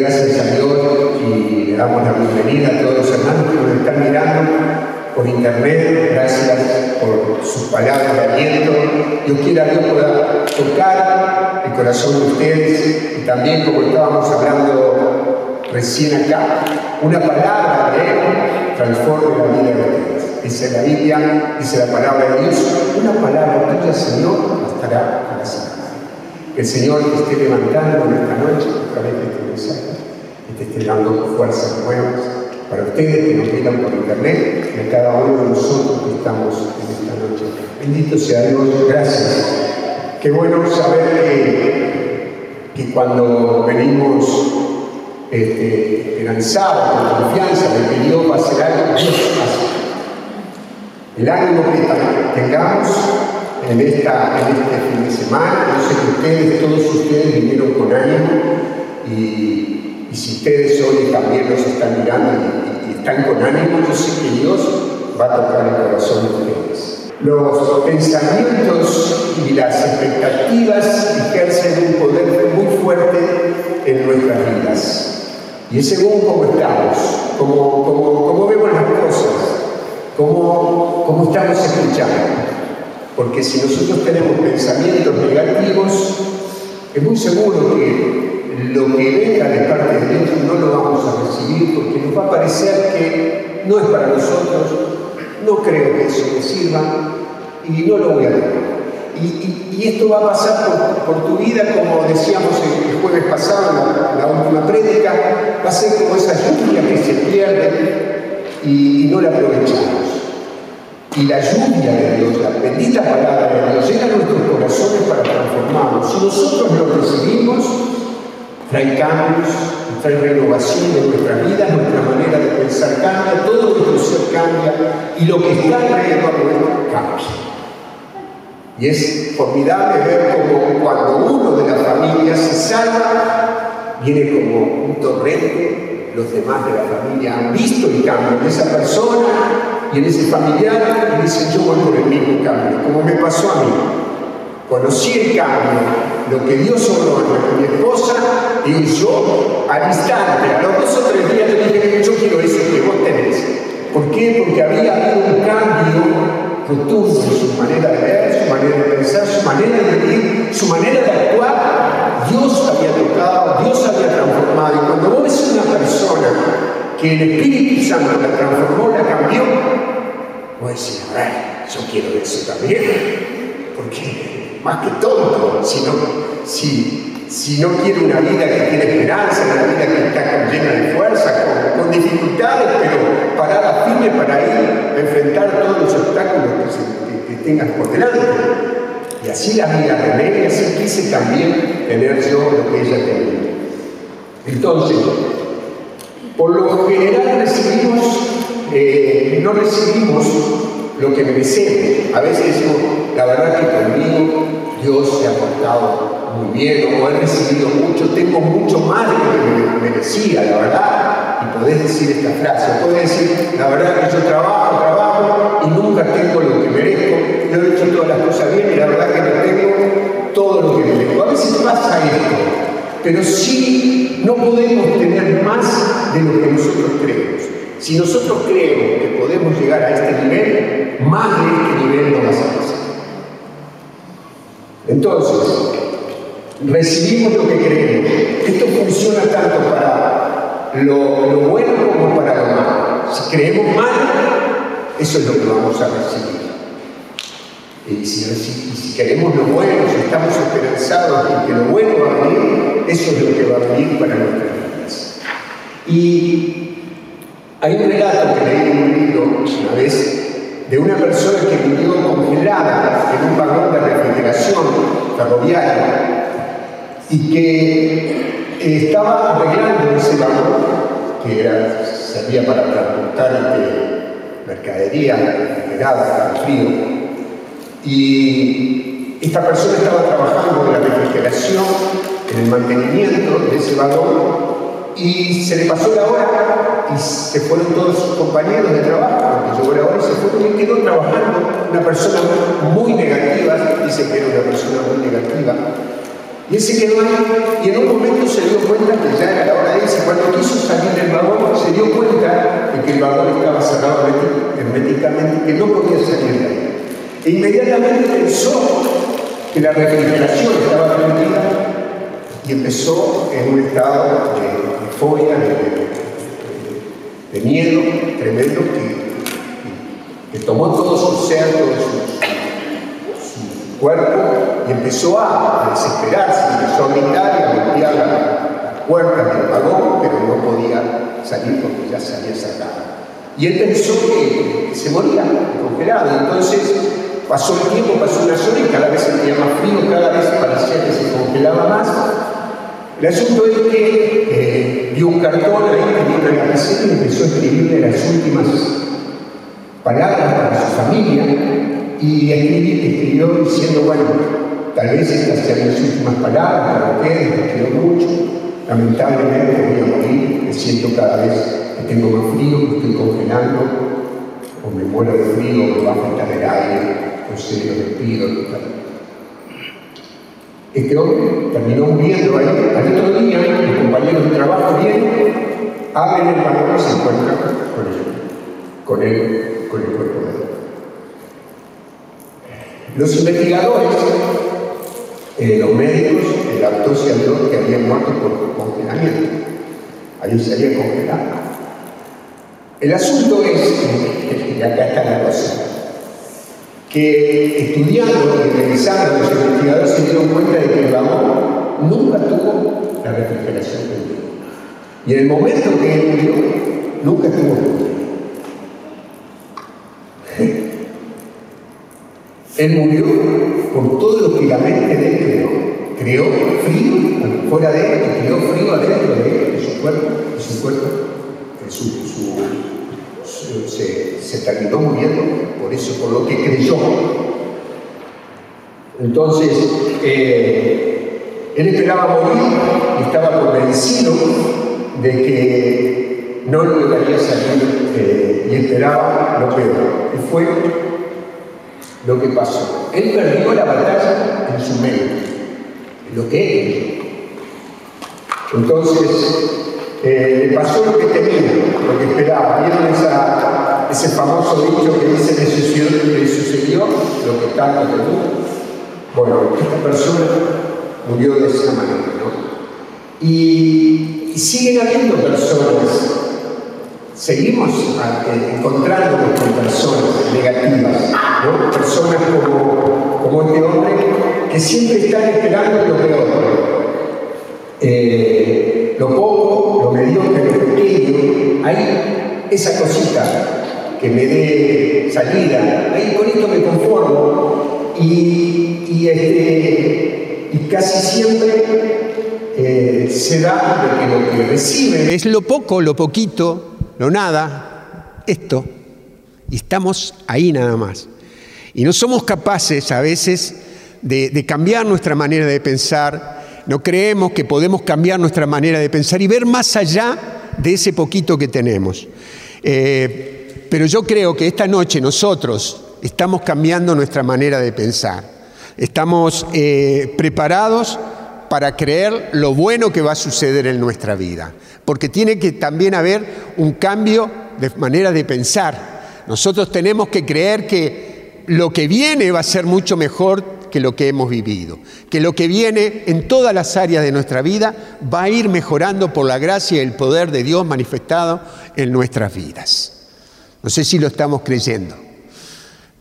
gracias a Dios y le damos la bienvenida a todos los hermanos que nos están mirando por internet. Gracias por sus palabras de aliento. Dios quiera Dios pueda tocar el corazón de ustedes y también, como estábamos hablando recién acá, una palabra de Él transforme la vida de ustedes. Dice la Biblia, dice la palabra de Dios, una palabra tuya, Señor, bastará para siempre. Que el Señor esté levantando en esta noche a través este y te esté dando fuerzas nuevas para ustedes que nos miran por internet y a cada uno de nosotros que estamos en esta noche. Bendito sea Dios, gracias. Qué bueno saber que, que cuando venimos este, esperanzados, con confianza de que Dios va a hacer algo, Dios hace. El ánimo que tengamos en, esta, en este fin de semana. Yo sé que ustedes, todos ustedes vinieron con ánimo y, y si ustedes hoy también nos están mirando y, y, están con ánimo, yo sé que Dios va a tocar el corazón de ustedes. Los pensamientos y las expectativas ejercen un poder muy fuerte en nuestras vidas. Y es según cómo estamos, cómo, cómo, cómo vemos las cosas, cómo, cómo estamos escuchando. Porque si nosotros tenemos pensamientos negativos, es muy seguro que lo que venga de parte de Dios no lo vamos a recibir porque nos va a parecer que no es para nosotros, no creo que eso me sirva y no lo voy a. Y, esto va a pasar por, por, tu vida, como decíamos el jueves pasado, la, la última prédica, va a ser como esa lluvia que se pierde y, y no la aprovechamos y la lluvia de Dios, la bendita palabra de Dios, llega a nuestros corazones trae cambios, trae renovación de nuestra vida, nuestra manera de pensar cambia, todo nuestro ser cambia y lo que está alrededor nuestro cambia. Y es formidable ver como cuando uno de la familia se salva, viene como un torrente, los demás de la familia han visto el cambio en esa persona y en ese familiar y dicen yo voy por el mismo cambio, como me pasó a mí. Conocí el cambio, lo que Dios obró mi esposa, y yo al instante, a los dos o tres días le dije, yo quiero eso que vos tenés. ¿Por qué? Porque había habido un cambio rotundo en su manera de ver, su manera de pensar, su manera de vivir, su manera de actuar. Dios había tocado, Dios había transformado. Y cuando vos ves una persona que el Espíritu Santo la transformó, la cambió, vos decís, a ver, yo quiero eso también. Porque más que tonto, si no, si, si no quiere una vida que tiene esperanza, una vida que está llena de fuerza, con, dificultades, pero parada firme para ir a enfrentar todos los obstáculos que, tengas por delante. Y así la vida y así quise también tener yo lo que ella tenía. Entonces, por lo general recibimos, eh, no recibimos lo que merecemos. A veces decimos, la verdad que conmigo Dios se ha portado muy bien, o he recibido mucho, tengo mucho más de lo que me merecía, la verdad. Y podés decir esta frase, podés decir, la verdad que yo trabajo, trabajo y nunca tengo lo que merezco, yo he hecho todas las cosas bien y la verdad que no tengo todo lo que merezco. A veces pasa esto, pero sí no podemos tener más de lo que nosotros creemos. Si nosotros creemos que podemos llegar a este nivel, más de este nivel no va a pasar. Entonces, recibimos lo que creemos. Esto funciona tanto para lo, bueno como para lo malo. Si creemos mal, eso es lo que vamos a recibir. Y si, y si, queremos lo bueno, si estamos esperanzados en que lo bueno va a venir, eso es lo que va a venir para nuestras vidas. Y hay un relato que leí en un libro una vez de una persona que vivió congelada en un vagón de refrigeración ferroviaria y que estaba arreglando ese vagón que servía para transportar este, mercadería refrigerada frío. Y esta persona estaba trabajando en la refrigeración, en el mantenimiento de ese vagón, y se le pasó la hora y se fueron todos sus compañeros de trabajo, porque llegó la hora y se fueron y quedó trabajando una persona muy negativa, dice que era una persona muy negativa, Y él se quedó ahí y en un momento se dio cuenta que ya era la hora de irse. Cuando quiso salir del vagón, se dio cuenta de que el vagón estaba cerrado herméticamente, que no podía salir de ahí. E inmediatamente pensó que la refrigeración estaba prendida y empezó en un estado de, euforia, de, miedo tremendo que, tomó todo su ser, todo su, cuerpo y empezó a, desesperarse, empezó a gritar y a golpear la, puerta del vagón, pero no podía salir porque ya se había sacado. Y él pensó que se moría congelado. Entonces Pasó el tiempo, pasó una hora y cada vez sentía más frío, cada vez parecía que se congelaba más. El asunto es que eh, dio un cartón ahí, tenía una lapicera y empezó a escribirle las últimas palabras para su familia y escribió diciendo, bueno, tal vez estas sean las últimas palabras para ustedes, les quiero mucho, lamentablemente voy a morir, me siento cada vez que tengo más frío, me estoy congelando, o me muero de frío, me va a faltar el aire, serio despido Este hombre terminó muriendo ahí. Al otro día, los compañeros de trabajo vienen, abren el balcón y se encuentran con él, con él, con el cuerpo de él. Los investigadores, eh, los médicos, la autopsia dio que había muerto por congelamiento. Ahí se había congelado. El asunto es, y acá está la cosa, que estudiando y revisando los investigadores se dieron cuenta de que el vagón nunca tuvo la refrigeración que Y en el momento que él murió, nunca estuvo frío. él murió por todo lo que la mente de él creó. Creó frío fuera de él creó frío adentro de él, de su cuerpo, de su cuerpo, de su, su se, terminó muriendo por eso, por lo que creyó. Entonces, eh, él esperaba morir estaba convencido de que no lograría salir eh, y esperaba lo peor. Y fue lo que pasó. Él perdió la batalla en su mente, en lo que él Entonces, eh, pasó lo que temía, lo que esperaba. ¿Vieron ese famoso dicho que dice le sucedió, le sucedió lo que tanto temía? Bueno, esta persona murió de esa manera, ¿no? Y, siguen habiendo personas, seguimos eh, encontrándonos con personas negativas. Personas como, este hombre que siempre están esperando lo peor. Eh, lo hay esa cosita que me dé salida, ahí con esto me conformo. Y, este, y casi siempre eh, se da de que lo que recibe es lo poco, lo poquito, lo nada, esto, y estamos ahí nada más. Y no somos capaces a veces de cambiar nuestra manera de pensar, no creemos que podemos cambiar nuestra manera de pensar y ver más allá de ese poquito que tenemos. Eh, pero yo creo que esta noche nosotros estamos cambiando nuestra manera de pensar. Estamos eh, preparados para creer lo bueno que va a suceder en nuestra vida. Porque tiene que también haber un cambio de manera de pensar. Nosotros tenemos que creer que lo que viene va a ser mucho mejor que lo que hemos vivido, que lo que viene en todas las áreas de nuestra vida va a ir mejorando por la gracia y el poder de Dios manifestado en nuestras vidas. No sé si lo estamos creyendo,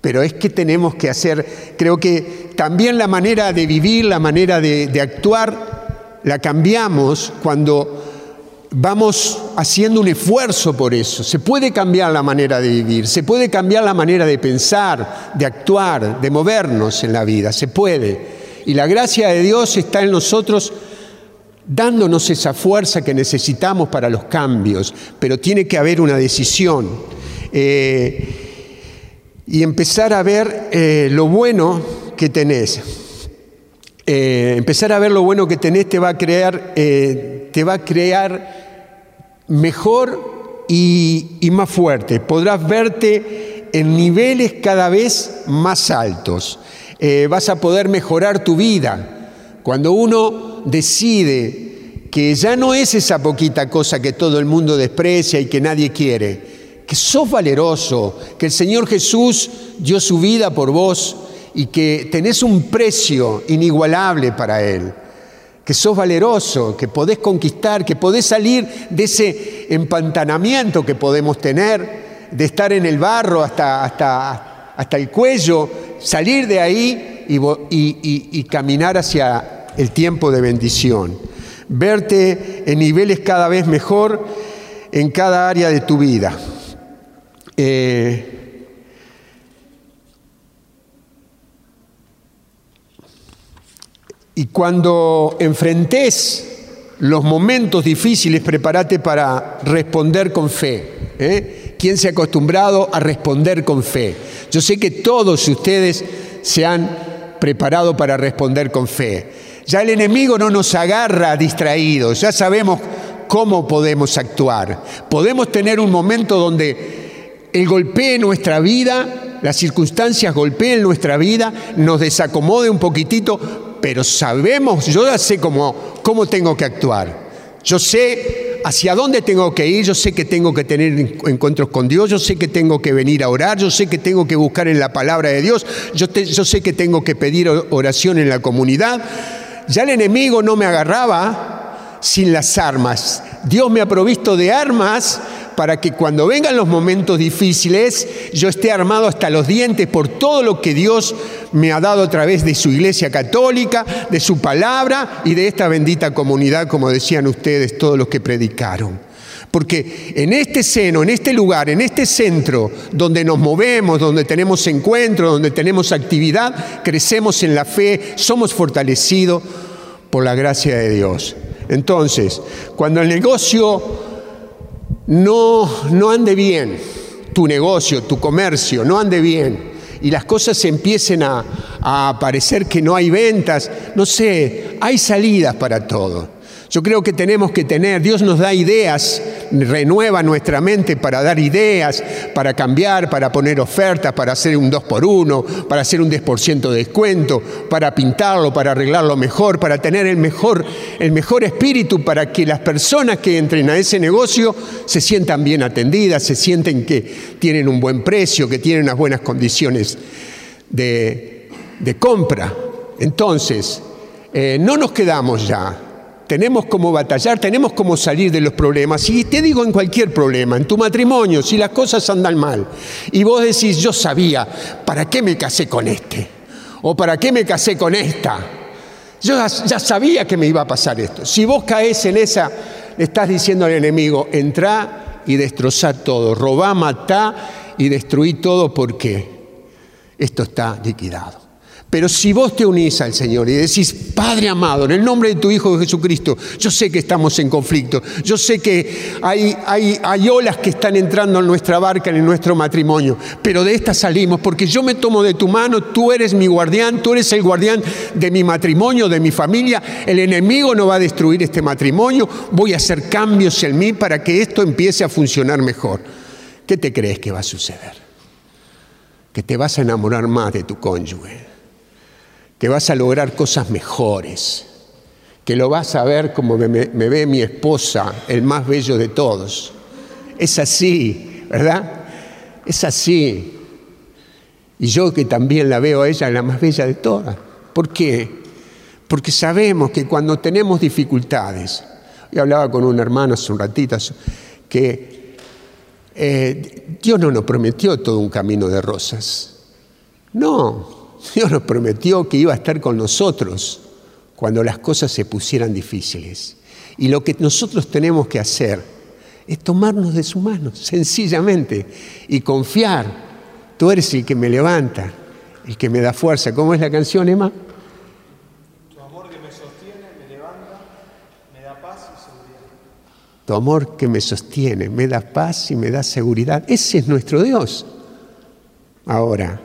pero es que tenemos que hacer, creo que también la manera de vivir, la manera de, de actuar, la cambiamos cuando vamos haciendo un esfuerzo por eso. Se puede cambiar la manera de vivir, se puede cambiar la manera de pensar, de actuar, de movernos en la vida, se puede. Y la gracia de Dios está en nosotros dándonos esa fuerza que necesitamos para los cambios, pero tiene que haber una decisión. Eh, y empezar a ver eh, lo bueno que tenés. Eh, empezar a ver lo bueno que tenés te va a crear, te va a crear mejor y, más fuerte. Podrás verte en niveles cada vez más altos. Eh, vas a poder mejorar tu vida, cuando uno decide que ya no es esa poquita cosa que todo el mundo desprecia y que nadie quiere, que sos valeroso, que el Señor Jesús dio su vida por vos y que tenés un precio inigualable para Él, que sos valeroso, que podés conquistar, que podés salir de ese empantanamiento que podemos tener, de estar en el barro hasta, hasta, hasta el cuello, salir de ahí y, y caminar hacia el tiempo de bendición. Verte en niveles cada vez mejor en cada área de tu vida. Eh, y cuando enfrentes los momentos difíciles, prepárate para responder con fe. ¿eh? ¿Quién se ha acostumbrado a responder con fe? Yo sé que todos ustedes se han preparado para responder con fe. Ya el enemigo no nos agarra distraídos, ya sabemos cómo podemos actuar. Podemos tener un momento donde el golpee nuestra vida, las circunstancias golpeen nuestra vida, nos desacomode un poquitito, pero sabemos, yo ya sé cómo, cómo tengo que actuar. Yo sé hacia dónde tengo que ir, yo sé que tengo que tener encuentros con Dios, yo sé que tengo que venir a orar, yo sé que tengo que buscar en la palabra de Dios, yo, yo sé que tengo que pedir oración en la comunidad. Ya el enemigo no me agarraba sin las armas. Dios me ha provisto de armas para que cuando vengan los momentos difíciles yo esté armado hasta los dientes por todo lo que Dios me ha dado a través de su iglesia católica, de su palabra y de esta bendita comunidad, como decían ustedes, todos los que predicaron. Porque en este seno, en este lugar, en este centro donde nos movemos, donde tenemos encuentros, donde tenemos actividad, crecemos en la fe, somos fortalecidos por la gracia de Dios. Entonces, cuando el negocio no, no ande bien, tu negocio, tu comercio, no ande bien, y las cosas empiecen a, a parecer que no hay ventas, no sé, hay salidas para todo. Yo creo que tenemos que tener, Dios nos da ideas, renueva nuestra mente para dar ideas, para cambiar, para poner ofertas, para hacer un 2 por 1 para hacer un 10% de descuento, para pintarlo, para arreglarlo mejor, para tener el mejor, el mejor espíritu para que las personas que entren a ese negocio se sientan bien atendidas, se sienten que tienen un buen precio, que tienen unas buenas condiciones de, compra. Entonces, eh, no nos quedamos ya tenemos como batallar, tenemos como salir de los problemas. Y te digo en cualquier problema, en tu matrimonio, si las cosas andan mal, y vos decís, yo sabía, ¿para qué me casé con este? ¿O para qué me casé con esta? Yo ya sabía que me iba a pasar esto. Si vos caes en esa, le estás diciendo al enemigo, entra y destrozá todo, robá, matá y destruí todo porque esto está liquidado. Pero si vos te unís al Señor y decís, Padre amado, en el nombre de tu Hijo Jesucristo, yo sé que estamos en conflicto, yo sé que hay, olas que están entrando en nuestra barca, en nuestro matrimonio, pero de esta salimos porque yo me tomo de tu mano, tú eres mi guardián, tú eres el guardián de mi matrimonio, de mi familia, el enemigo no va a destruir este matrimonio, voy a hacer cambios en mí para que esto empiece a funcionar mejor. ¿Qué te crees que va a suceder? Que te vas a enamorar más de tu cónyuge que vas a lograr cosas mejores, que lo vas a ver como me, ve mi esposa, el más bello de todos. Es así, ¿verdad? Es así. Y yo que también la veo a ella la más bella de todas. ¿Por qué? Porque sabemos que cuando tenemos dificultades, yo hablaba con un hermano hace un ratito, que eh, Dios no nos prometió todo un camino de rosas. No, Dios nos prometió que iba a estar con nosotros cuando las cosas se pusieran difíciles. Y lo que nosotros tenemos que hacer es tomarnos de su mano, sencillamente, y confiar. Tú eres el que me levanta, el que me da fuerza. ¿Cómo es la canción, Emma? Tu amor que me sostiene, me levanta, me da paz y seguridad. Tu amor que me sostiene, me da paz y me da seguridad. Ese es nuestro Dios. Ahora,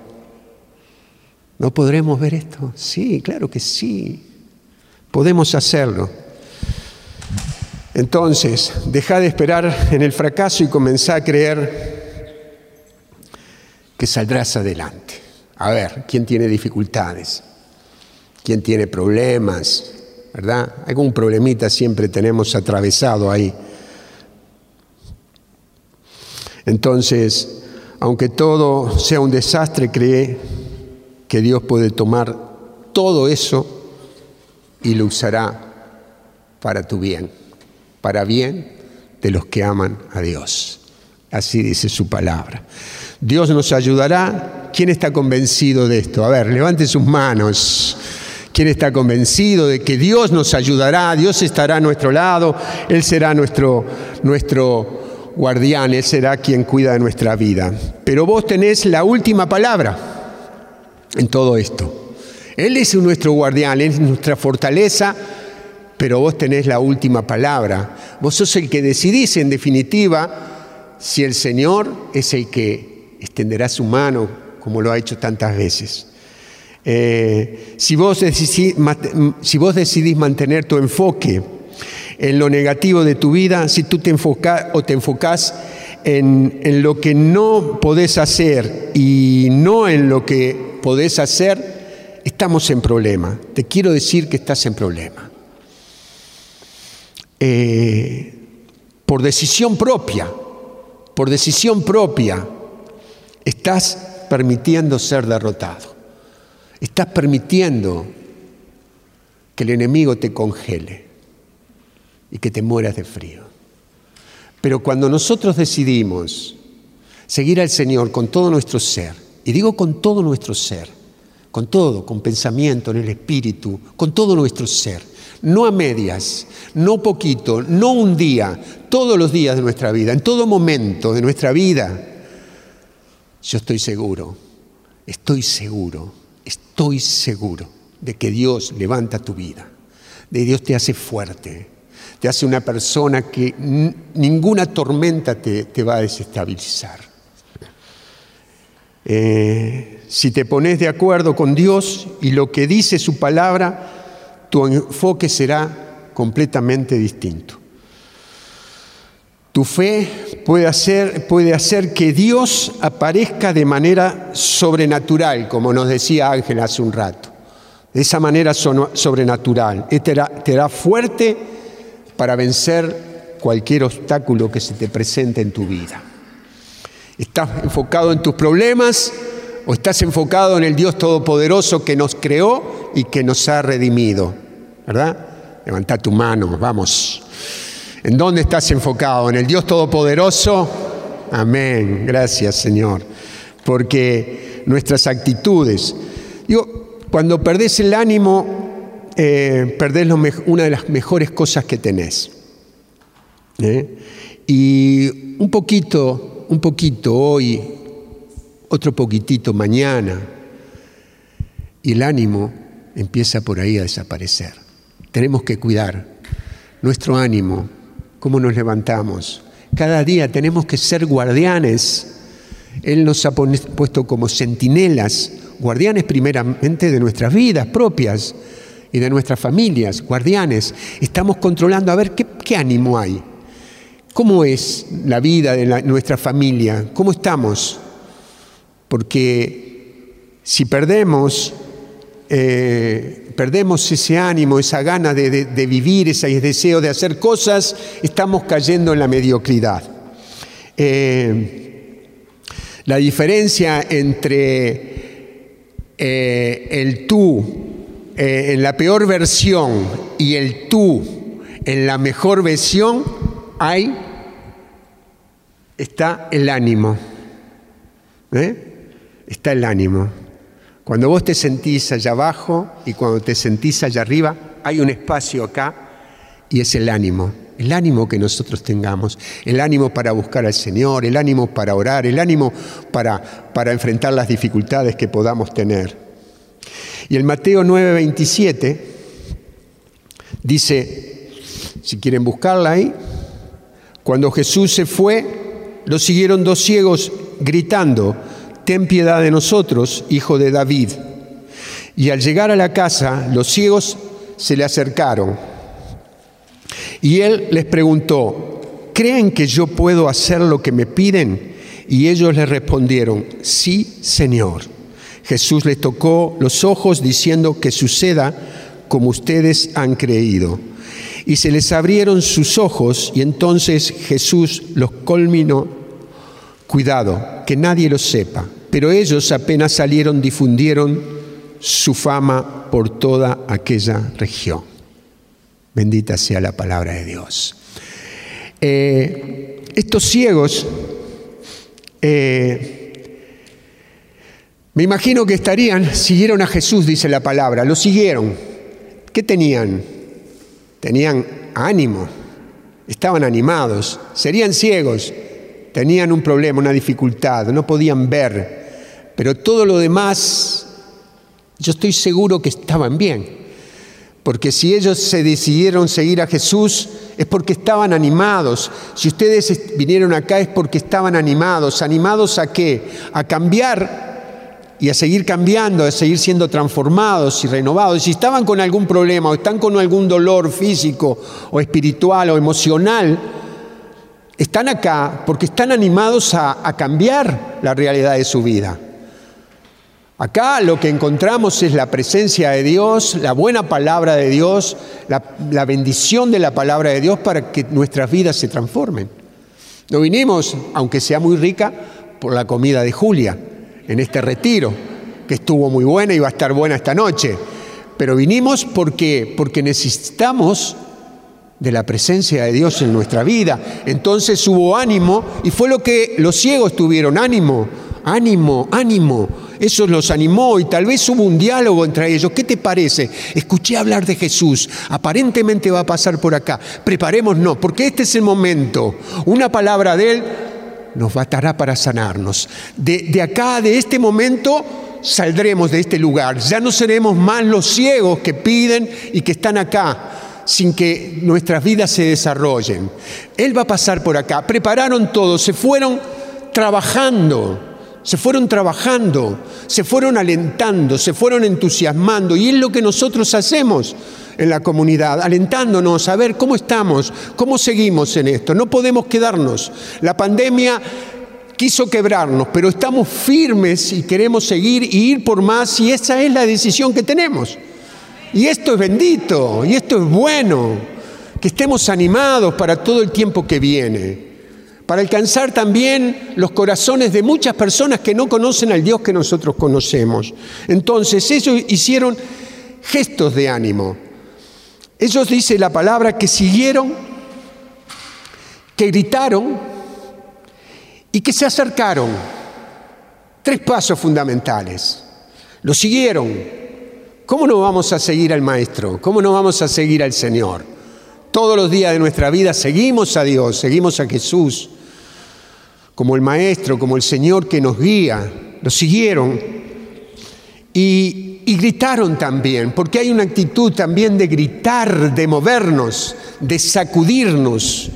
¿No podremos ver esto? Sí, claro que sí. Podemos hacerlo. Entonces, deja de esperar en el fracaso y comenzá a creer que saldrás adelante. A ver, ¿quién tiene dificultades? ¿Quién tiene problemas? ¿Verdad? Algún problemita siempre tenemos atravesado ahí. Entonces, aunque todo sea un desastre, cree que Dios puede tomar todo eso y lo usará para tu bien, para bien de los que aman a Dios. Así dice su palabra. Dios nos ayudará. ¿Quién está convencido de esto? A ver, levante sus manos. ¿Quién está convencido de que Dios nos ayudará? Dios estará a nuestro lado. Él será nuestro, nuestro guardián. Él será quien cuida de nuestra vida. Pero vos tenés la última palabra en todo esto. Él es nuestro guardián, Él es nuestra fortaleza, pero vos tenés la última palabra. Vos sos el que decidís, en definitiva, si el Señor es el que extenderá su mano, como lo ha hecho tantas veces. Eh, si, vos decidís, mantener tu enfoque en lo negativo de tu vida, si tú te enfocás o te enfocás en, en, lo que no podés hacer y no en lo que podés hacer, estamos en problema. Te quiero decir que estás en problema. Eh, por decisión propia, por decisión propia, estás permitiendo ser derrotado. Estás permitiendo que el enemigo te congele y que te mueras de frío. Pero cuando nosotros decidimos seguir al Señor con todo nuestro ser, y digo con todo nuestro ser, con todo, con pensamiento, en el espíritu, con todo nuestro ser, no a medias, no poquito, no un día, todos los días de nuestra vida, en todo momento de nuestra vida. Yo estoy seguro, estoy seguro, estoy seguro de que Dios levanta tu vida, de que Dios te hace fuerte, te hace una persona que ninguna tormenta te, te va a desestabilizar. Eh, si te pones de acuerdo con Dios y lo que dice su palabra, tu enfoque será completamente distinto. Tu fe puede hacer, puede hacer que Dios aparezca de manera sobrenatural, como nos decía Ángel hace un rato. De esa manera sobrenatural. Te hará, te hará fuerte para vencer cualquier obstáculo que se te presente en tu vida. ¿Estás enfocado en tus problemas o estás enfocado en el Dios Todopoderoso que nos creó y que nos ha redimido? ¿verdad? Levanta tu mano, vamos. ¿En dónde estás enfocado? ¿En el Dios Todopoderoso? Amén, gracias Señor. Porque nuestras actitudes, digo, cuando perdés el ánimo, eh, perdés una de las mejores cosas que tenés. ¿eh? Y un poquito, un poquito hoy, otro poquitito mañana, y el ánimo empieza por ahí a desaparecer. Tenemos que cuidar nuestro ánimo, cómo nos levantamos. Cada día tenemos que ser guardianes. Él nos ha puesto como centinelas, guardianes primeramente de nuestras vidas propias y de nuestras familias, guardianes. Estamos controlando a ver qué, ánimo hay. ¿Cómo es la vida de nuestra familia? ¿Cómo estamos? Porque si perdemos eh, perdemos ese ánimo, esa gana de, vivir, ese deseo de hacer cosas, estamos cayendo en la mediocridad. Eh, la diferencia entre eh, el tú en la peor versión y el tú en la mejor versión, hay, está el ánimo. Está el ánimo. Cuando vos te sentís allá abajo y cuando te sentís allá arriba, hay un espacio acá y es el ánimo. El ánimo que nosotros tengamos, el ánimo para buscar al Señor, el ánimo para orar, el ánimo para, para enfrentar las dificultades que podamos tener. Y el Mateo 9:27 dice, si quieren buscarla ahí, cuando Jesús se fue, lo siguieron dos ciegos gritando, ten piedad de nosotros, hijo de David. Y al llegar a la casa, los ciegos se le acercaron. Y él les preguntó, ¿creen que yo puedo hacer lo que me piden? Y ellos le respondieron, sí, Señor. Jesús les tocó los ojos diciendo que suceda como ustedes han creído. Y se les abrieron sus ojos y entonces Jesús los colminó. Cuidado, que nadie lo sepa. Pero ellos apenas salieron difundieron su fama por toda aquella región. Bendita sea la palabra de Dios. Eh, estos ciegos, eh, me imagino que estarían, siguieron a Jesús, dice la palabra, lo siguieron. ¿Qué tenían? Tenían ánimo, estaban animados, serían ciegos, tenían un problema, una dificultad, no podían ver, pero todo lo demás, yo estoy seguro que estaban bien. Porque si ellos se decidieron seguir a Jesús es porque estaban animados. Si ustedes vinieron acá es porque estaban animados. ¿Animados a qué? A cambiar y a seguir cambiando, a seguir siendo transformados y renovados. Si estaban con algún problema o están con algún dolor físico o espiritual o emocional, están acá porque están animados a, a cambiar la realidad de su vida. Acá lo que encontramos es la presencia de Dios, la buena palabra de Dios, la, bendición de la palabra de Dios para que nuestras vidas se transformen. No vinimos, aunque sea muy rica, por la comida de Julia en este retiro, que estuvo muy buena y va a estar buena esta noche, pero vinimos porque, porque necesitamos de la presencia de Dios en nuestra vida. Entonces hubo ánimo y fue lo que los ciegos tuvieron, ánimo, ánimo, ánimo. Eso los animó y tal vez hubo un diálogo entre ellos. ¿Qué te parece? Escuché hablar de Jesús. Aparentemente va a pasar por acá. Preparémonos, porque este es el momento. Una palabra de Él nos bastará para sanarnos. De, de acá, de este momento, saldremos de este lugar. Ya no seremos más los ciegos que piden y que están acá sin que nuestras vidas se desarrollen. Él va a pasar por acá. Prepararon todo, se fueron trabajando se fueron trabajando, se fueron alentando, se fueron entusiasmando. Y es lo que nosotros hacemos en la comunidad, alentándonos a ver cómo estamos, cómo seguimos en esto. No podemos quedarnos. La pandemia quiso quebrarnos, pero estamos firmes y queremos seguir y ir por más y esa es la decisión que tenemos. Y esto es bendito, y esto es bueno, que estemos animados para todo el tiempo que viene para alcanzar también los corazones de muchas personas que no conocen al Dios que nosotros conocemos. Entonces ellos hicieron gestos de ánimo. Ellos dice la palabra que siguieron, que gritaron y que se acercaron. Tres pasos fundamentales. Lo siguieron. ¿Cómo no vamos a seguir al Maestro? ¿Cómo no vamos a seguir al Señor? Todos los días de nuestra vida seguimos a Dios, seguimos a Jesús como el Maestro, como el Señor que nos guía. Lo siguieron y, gritaron también, porque hay una actitud también de gritar, de movernos, de sacudirnos.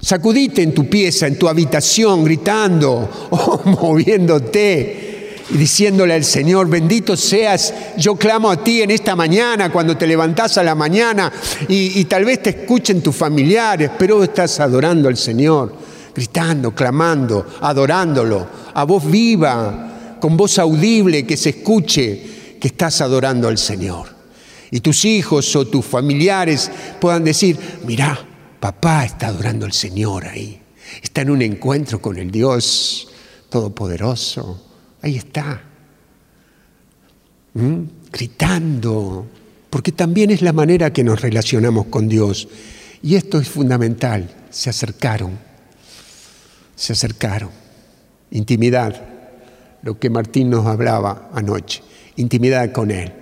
Sacudite en tu pieza, en tu habitación, gritando o moviéndote y diciéndole al Señor, bendito seas, yo clamo a ti en esta mañana, cuando te levantás a la mañana y tal vez te escuchen tus familiares, pero estás adorando al Señor gritando, clamando, adorándolo, a voz viva, con voz audible que se escuche que estás adorando al Señor. Y tus hijos o tus familiares puedan decir, mirá, papá está adorando al Señor ahí, está en un encuentro con el Dios Todopoderoso, ahí está, ¿Mm? gritando, porque también es la manera que nos relacionamos con Dios. Y esto es fundamental, se acercaron se acercaron. Intimidad, lo que Martín nos hablaba anoche, intimidad con Él,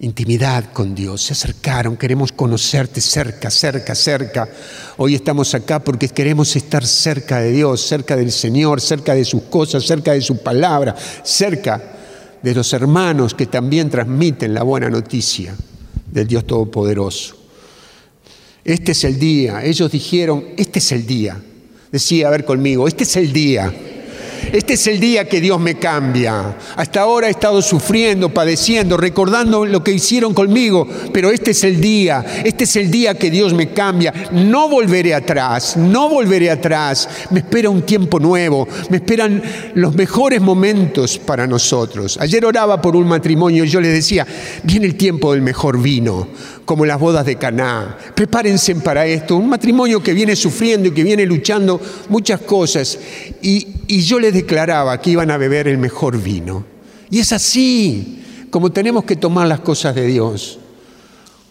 intimidad con Dios, se acercaron, queremos conocerte cerca, cerca, cerca. Hoy estamos acá porque queremos estar cerca de Dios, cerca del Señor, cerca de sus cosas, cerca de su palabra, cerca de los hermanos que también transmiten la buena noticia del Dios Todopoderoso. Este es el día, ellos dijeron, este es el día Decía, a ver conmigo, este es el día. Este es el día que Dios me cambia. Hasta ahora he estado sufriendo, padeciendo, recordando lo que hicieron conmigo, pero este es el día, este es el día que Dios me cambia. No volveré atrás, no volveré atrás. Me espera un tiempo nuevo, me esperan los mejores momentos para nosotros. Ayer oraba por un matrimonio y yo les decía, viene el tiempo del mejor vino, como las bodas de Caná. Prepárense para esto, un matrimonio que viene sufriendo y que viene luchando muchas cosas. Y, y yo les declaraba que iban a beber el mejor vino. Y es así como tenemos que tomar las cosas de Dios.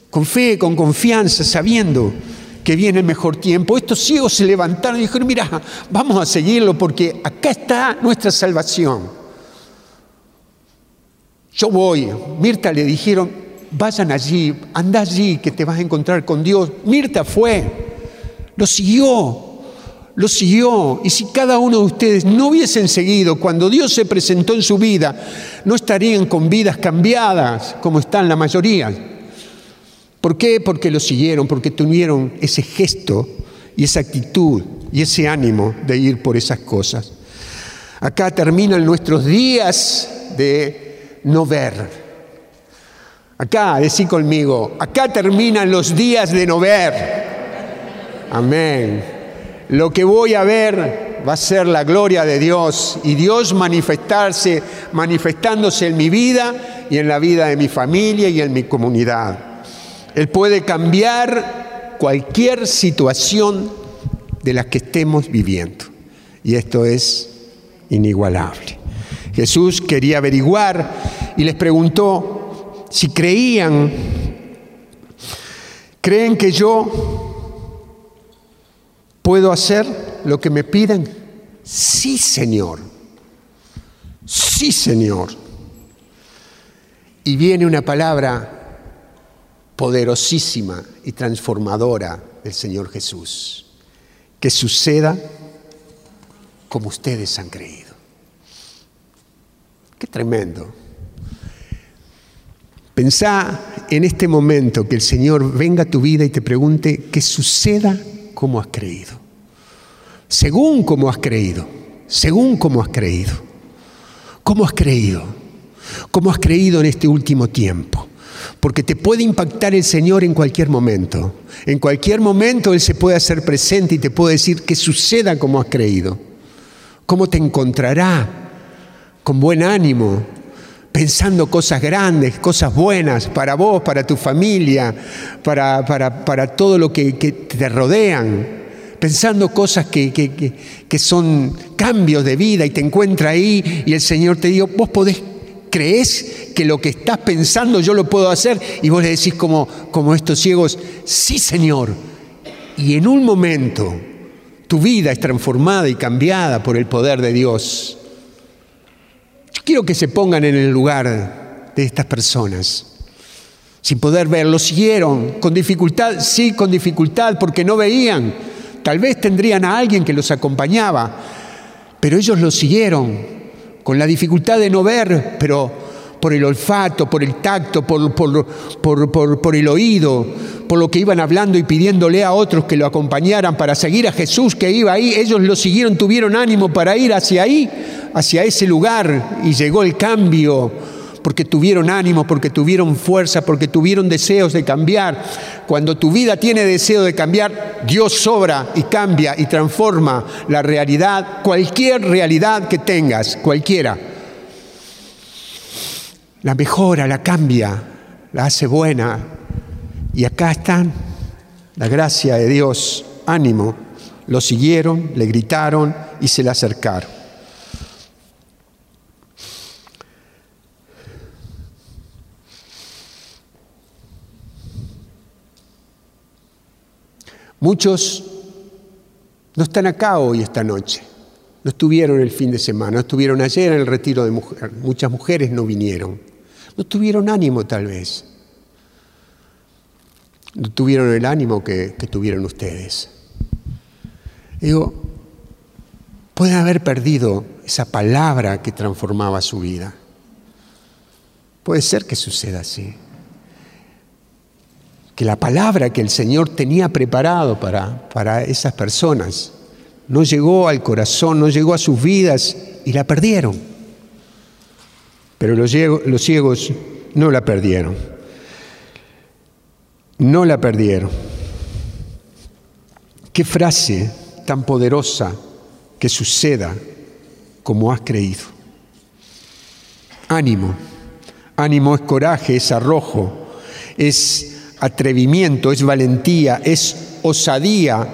Con fe, con confianza, sabiendo que viene el mejor tiempo. Estos ciegos se levantaron y dijeron, mira, vamos a seguirlo porque acá está nuestra salvación. Yo voy. Mirta le dijeron, vayan allí, anda allí que te vas a encontrar con Dios. Mirta fue, lo siguió, lo siguió. Y si cada uno de ustedes no hubiesen seguido cuando Dios se presentó en su vida, no estarían con vidas cambiadas como están la mayoría. ¿Por qué? Porque lo siguieron, porque tuvieron ese gesto y esa actitud y ese ánimo de ir por esas cosas. Acá terminan nuestros días de no ver. Acá, decí conmigo, acá terminan los días de no ver. Amén. Lo que voy a ver va a ser la gloria de Dios y Dios manifestarse, manifestándose en mi vida y en la vida de mi familia y en mi comunidad. Él puede cambiar cualquier situación de la que estemos viviendo. Y esto es inigualable. Jesús quería averiguar y les preguntó si creían, ¿creen que yo puedo hacer lo que me piden? Sí, Señor. Sí, Señor. Y viene una palabra poderosísima y transformadora del Señor Jesús. Que suceda como ustedes han creído. Qué tremendo. Pensá en este momento que el Señor venga a tu vida y te pregunte que suceda como has creído. Según como has creído. Según como has creído. ¿Cómo has creído? ¿Cómo has creído en este último tiempo? porque te puede impactar el Señor en cualquier momento. En cualquier momento Él se puede hacer presente y te puede decir que suceda como has creído. Cómo te encontrará con buen ánimo, pensando cosas grandes, cosas buenas para vos, para tu familia, para, para, todo lo que, te rodean pensando cosas que, que, que, son cambios de vida y te encuentra ahí y el Señor te dijo, vos podés ¿Crees que lo que estás pensando yo lo puedo hacer? Y vos le decís como, como estos ciegos, sí Señor. Y en un momento tu vida es transformada y cambiada por el poder de Dios. Quiero que se pongan en el lugar de estas personas. Sin poder ver, lo siguieron con dificultad, sí, con dificultad, porque no veían. Tal vez tendrían a alguien que los acompañaba, pero ellos lo siguieron con la dificultad de no ver, pero por el olfato, por el tacto, por, por, el oído, por lo que iban hablando y pidiéndole a otros que lo acompañaran para seguir a Jesús que iba ahí. Ellos lo siguieron, tuvieron ánimo para ir hacia ahí, hacia ese lugar, y llegó el cambio porque tuvieron ánimo, porque tuvieron fuerza, porque tuvieron deseos de cambiar. Cuando tu vida tiene deseo de cambiar, Dios sobra y cambia y transforma la realidad, cualquier realidad que tengas, cualquiera. La mejora, la cambia, la hace buena. Y acá están, la gracia de Dios, ánimo. Lo siguieron, le gritaron y se le acercaron. Muchos no están acá hoy, esta noche. No estuvieron el fin de semana, no estuvieron ayer en el retiro de mujeres. Muchas mujeres no vinieron. No tuvieron ánimo tal vez. No tuvieron el ánimo que, tuvieron ustedes. Digo, pueden haber perdido esa palabra que transformaba su vida. Puede ser que suceda así que la palabra que el Señor tenía preparado para, para esas personas no llegó al corazón, no llegó a sus vidas y la perdieron. Pero los ciegos, no la perdieron. No la perdieron. Qué frase tan poderosa que suceda como has creído. Ánimo. Ánimo es coraje, es arrojo, es atrevimiento, es valentía, es osadía,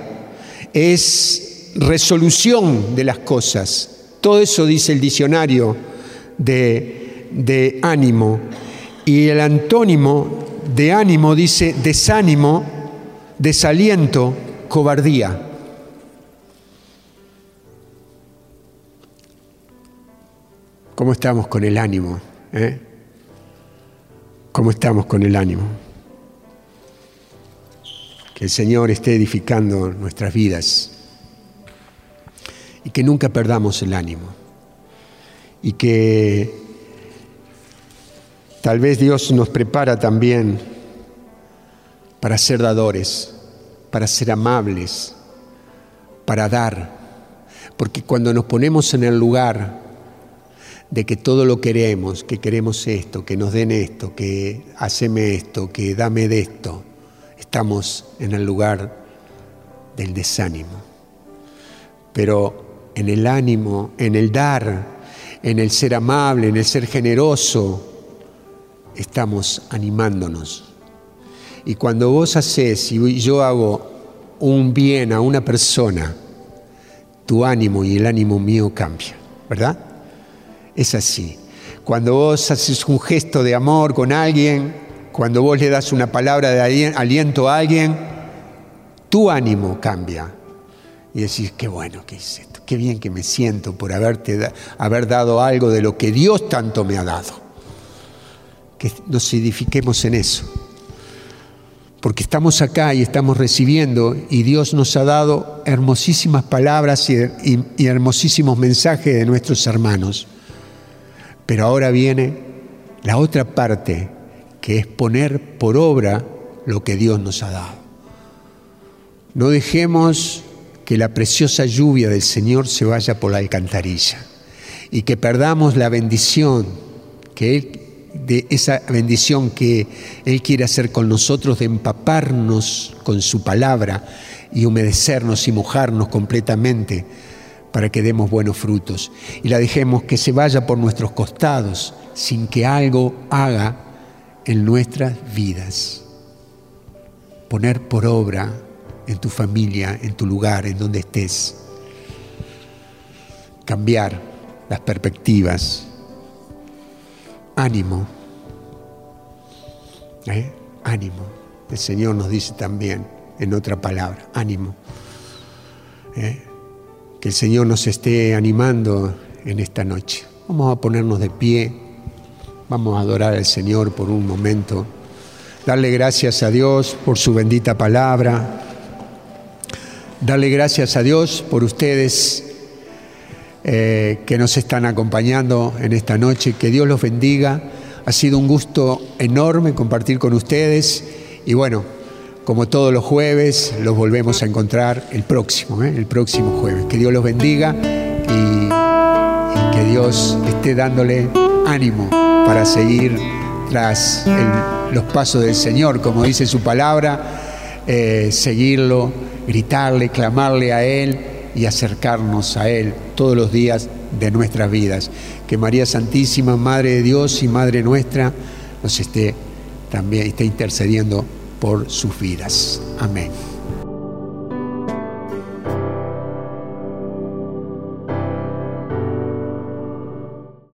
es resolución de las cosas. Todo eso dice el diccionario de, de ánimo. Y el antónimo de ánimo dice desánimo, desaliento, cobardía. ¿Cómo estamos con el ánimo? Eh? ¿Cómo estamos con el ánimo? Que el Señor esté edificando nuestras vidas y que nunca perdamos el ánimo y que tal vez Dios nos prepara también para ser dadores, para ser amables, para dar, porque cuando nos ponemos en el lugar de que todo lo queremos, que queremos esto, que nos den esto, que haceme esto, que dame de esto. Estamos en el lugar del desánimo. Pero en el ánimo, en el dar, en el ser amable, en el ser generoso, estamos animándonos. Y cuando vos haces y yo hago un bien a una persona, tu ánimo y el ánimo mío cambia, ¿verdad? Es así. Cuando vos haces un gesto de amor con alguien, cuando vos le das una palabra de aliento a alguien, tu ánimo cambia. Y decís, qué bueno que hice esto, qué bien que me siento por haberte haber dado algo de lo que Dios tanto me ha dado. Nos edifiquemos en eso. Porque estamos acá y estamos recibiendo y Dios nos ha dado hermosísimas palabras y, y hermosísimos mensajes de nuestros hermanos. Pero ahora viene la otra parte, que es poner por obra lo que Dios nos ha dado. No dejemos que la preciosa lluvia del Señor se vaya por la alcantarilla y que perdamos la bendición que Él, de esa bendición que Él quiere hacer con nosotros, de empaparnos con su palabra y humedecernos y mojarnos completamente para que demos buenos frutos y la dejemos que se vaya por nuestros costados sin que algo haga en nuestras vidas. Poner por obra en tu familia, en tu lugar, en donde estés. Cambiar las perspectivas. Ánimo. ¿Eh? Ánimo. El Señor nos dice también en otra palabra, ánimo. ¿Eh? Que el Señor nos esté animando en esta noche. Vamos a ponernos de pie, vamos a adorar al Señor por un momento, darle gracias a Dios por su bendita palabra, darle gracias a Dios por ustedes eh, que nos están acompañando en esta noche, que Dios los bendiga. Ha sido un gusto enorme compartir con ustedes y bueno, como todos los jueves, los volvemos a encontrar el próximo, ¿eh? el próximo jueves. Que Dios los bendiga y, que Dios esté dándole ánimo para seguir tras los pasos del Señor, como dice su palabra, eh, seguirlo, gritarle, clamarle a Él y acercarnos a Él todos los días de nuestras vidas. Que María Santísima, Madre de Dios y Madre nuestra, nos esté también esté intercediendo por sus vidas. Amén.